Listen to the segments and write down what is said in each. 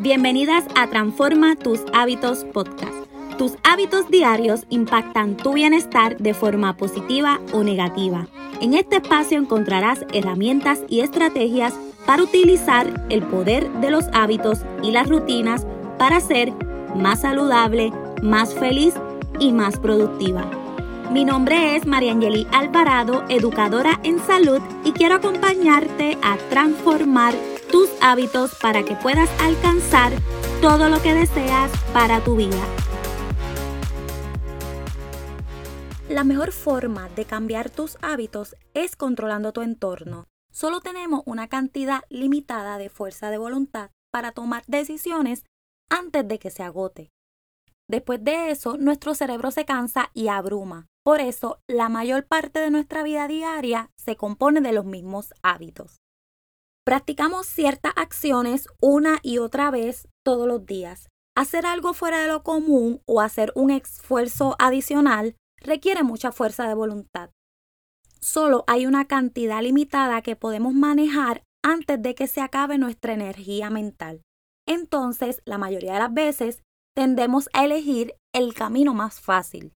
Bienvenidas a Transforma tus hábitos podcast. Tus hábitos diarios impactan tu bienestar de forma positiva o negativa. En este espacio encontrarás herramientas y estrategias para utilizar el poder de los hábitos y las rutinas para ser más saludable, más feliz y más productiva. Mi nombre es Mariangeli Alvarado, educadora en salud y quiero acompañarte a transformar tus hábitos para que puedas alcanzar todo lo que deseas para tu vida. La mejor forma de cambiar tus hábitos es controlando tu entorno. Solo tenemos una cantidad limitada de fuerza de voluntad para tomar decisiones antes de que se agote. Después de eso, nuestro cerebro se cansa y abruma. Por eso, la mayor parte de nuestra vida diaria se compone de los mismos hábitos. Practicamos ciertas acciones una y otra vez todos los días. Hacer algo fuera de lo común o hacer un esfuerzo adicional requiere mucha fuerza de voluntad. Solo hay una cantidad limitada que podemos manejar antes de que se acabe nuestra energía mental. Entonces, la mayoría de las veces, tendemos a elegir el camino más fácil.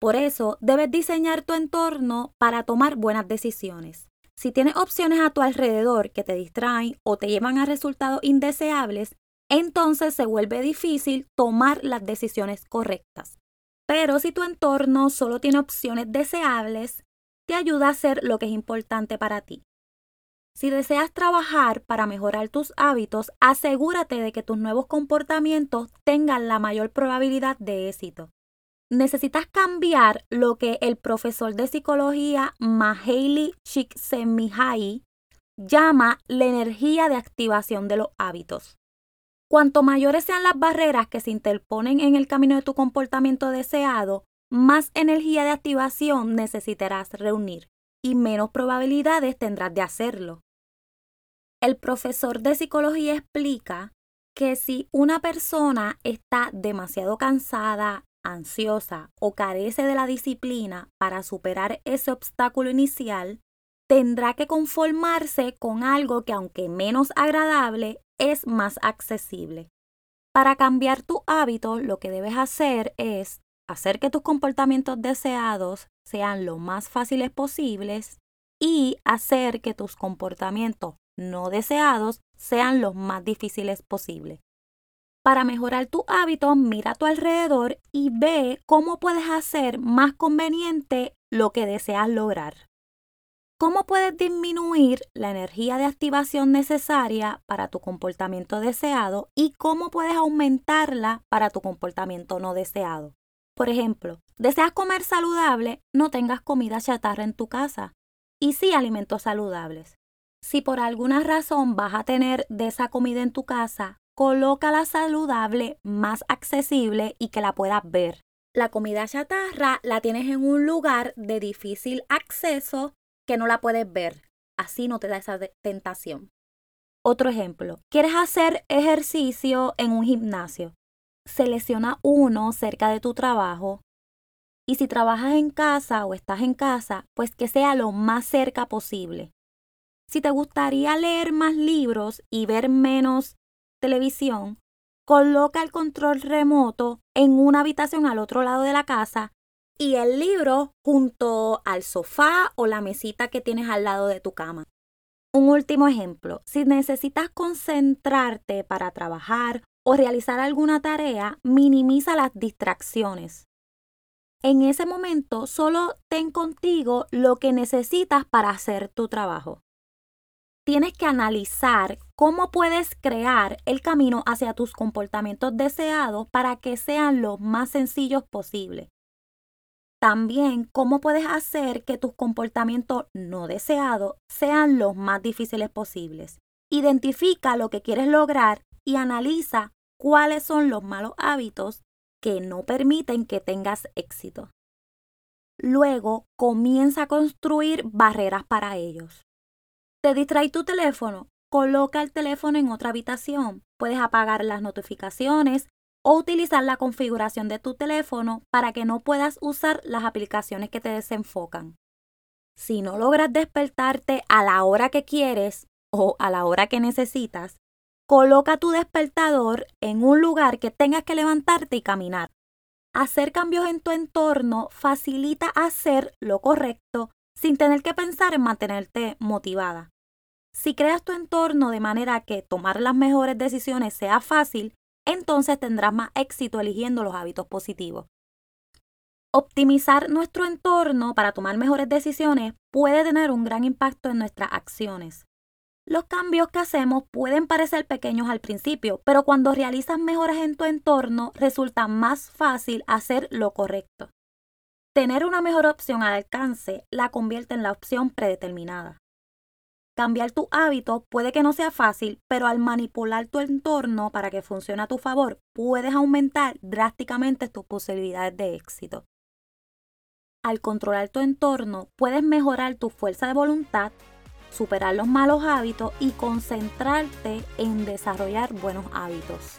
Por eso, debes diseñar tu entorno para tomar buenas decisiones. Si tienes opciones a tu alrededor que te distraen o te llevan a resultados indeseables, entonces se vuelve difícil tomar las decisiones correctas. Pero si tu entorno solo tiene opciones deseables, te ayuda a hacer lo que es importante para ti. Si deseas trabajar para mejorar tus hábitos, asegúrate de que tus nuevos comportamientos tengan la mayor probabilidad de éxito. Necesitas cambiar lo que el profesor de psicología Mahaly Csikszentmihalyi llama la energía de activación de los hábitos. Cuanto mayores sean las barreras que se interponen en el camino de tu comportamiento deseado, más energía de activación necesitarás reunir y menos probabilidades tendrás de hacerlo. El profesor de psicología explica que si una persona está demasiado cansada, ansiosa o carece de la disciplina para superar ese obstáculo inicial, tendrá que conformarse con algo que aunque menos agradable, es más accesible. Para cambiar tu hábito, lo que debes hacer es hacer que tus comportamientos deseados sean lo más fáciles posibles y hacer que tus comportamientos no deseados sean los más difíciles posibles. Para mejorar tu hábito, mira a tu alrededor y ve cómo puedes hacer más conveniente lo que deseas lograr. ¿Cómo puedes disminuir la energía de activación necesaria para tu comportamiento deseado y cómo puedes aumentarla para tu comportamiento no deseado? Por ejemplo, deseas comer saludable, no tengas comida chatarra en tu casa y sí alimentos saludables. Si por alguna razón vas a tener de esa comida en tu casa, colócala saludable, más accesible y que la puedas ver. La comida chatarra la tienes en un lugar de difícil acceso que no la puedes ver. Así no te da esa tentación. Otro ejemplo, quieres hacer ejercicio en un gimnasio. Selecciona uno cerca de tu trabajo y si trabajas en casa o estás en casa, pues que sea lo más cerca posible. Si te gustaría leer más libros y ver menos televisión, coloca el control remoto en una habitación al otro lado de la casa y el libro junto al sofá o la mesita que tienes al lado de tu cama. Un último ejemplo, si necesitas concentrarte para trabajar o realizar alguna tarea, minimiza las distracciones. En ese momento solo ten contigo lo que necesitas para hacer tu trabajo tienes que analizar cómo puedes crear el camino hacia tus comportamientos deseados para que sean los más sencillos posibles. También cómo puedes hacer que tus comportamientos no deseados sean los más difíciles posibles. Identifica lo que quieres lograr y analiza cuáles son los malos hábitos que no permiten que tengas éxito. Luego comienza a construir barreras para ellos. Te distrae tu teléfono, coloca el teléfono en otra habitación. Puedes apagar las notificaciones o utilizar la configuración de tu teléfono para que no puedas usar las aplicaciones que te desenfocan. Si no logras despertarte a la hora que quieres o a la hora que necesitas, Coloca tu despertador en un lugar que tengas que levantarte y caminar. Hacer cambios en tu entorno facilita hacer lo correcto sin tener que pensar en mantenerte motivada. Si creas tu entorno de manera que tomar las mejores decisiones sea fácil, entonces tendrás más éxito eligiendo los hábitos positivos. Optimizar nuestro entorno para tomar mejores decisiones puede tener un gran impacto en nuestras acciones. Los cambios que hacemos pueden parecer pequeños al principio, pero cuando realizas mejoras en tu entorno resulta más fácil hacer lo correcto. Tener una mejor opción al alcance la convierte en la opción predeterminada. Cambiar tu hábito puede que no sea fácil, pero al manipular tu entorno para que funcione a tu favor, puedes aumentar drásticamente tus posibilidades de éxito. Al controlar tu entorno, puedes mejorar tu fuerza de voluntad, superar los malos hábitos y concentrarte en desarrollar buenos hábitos.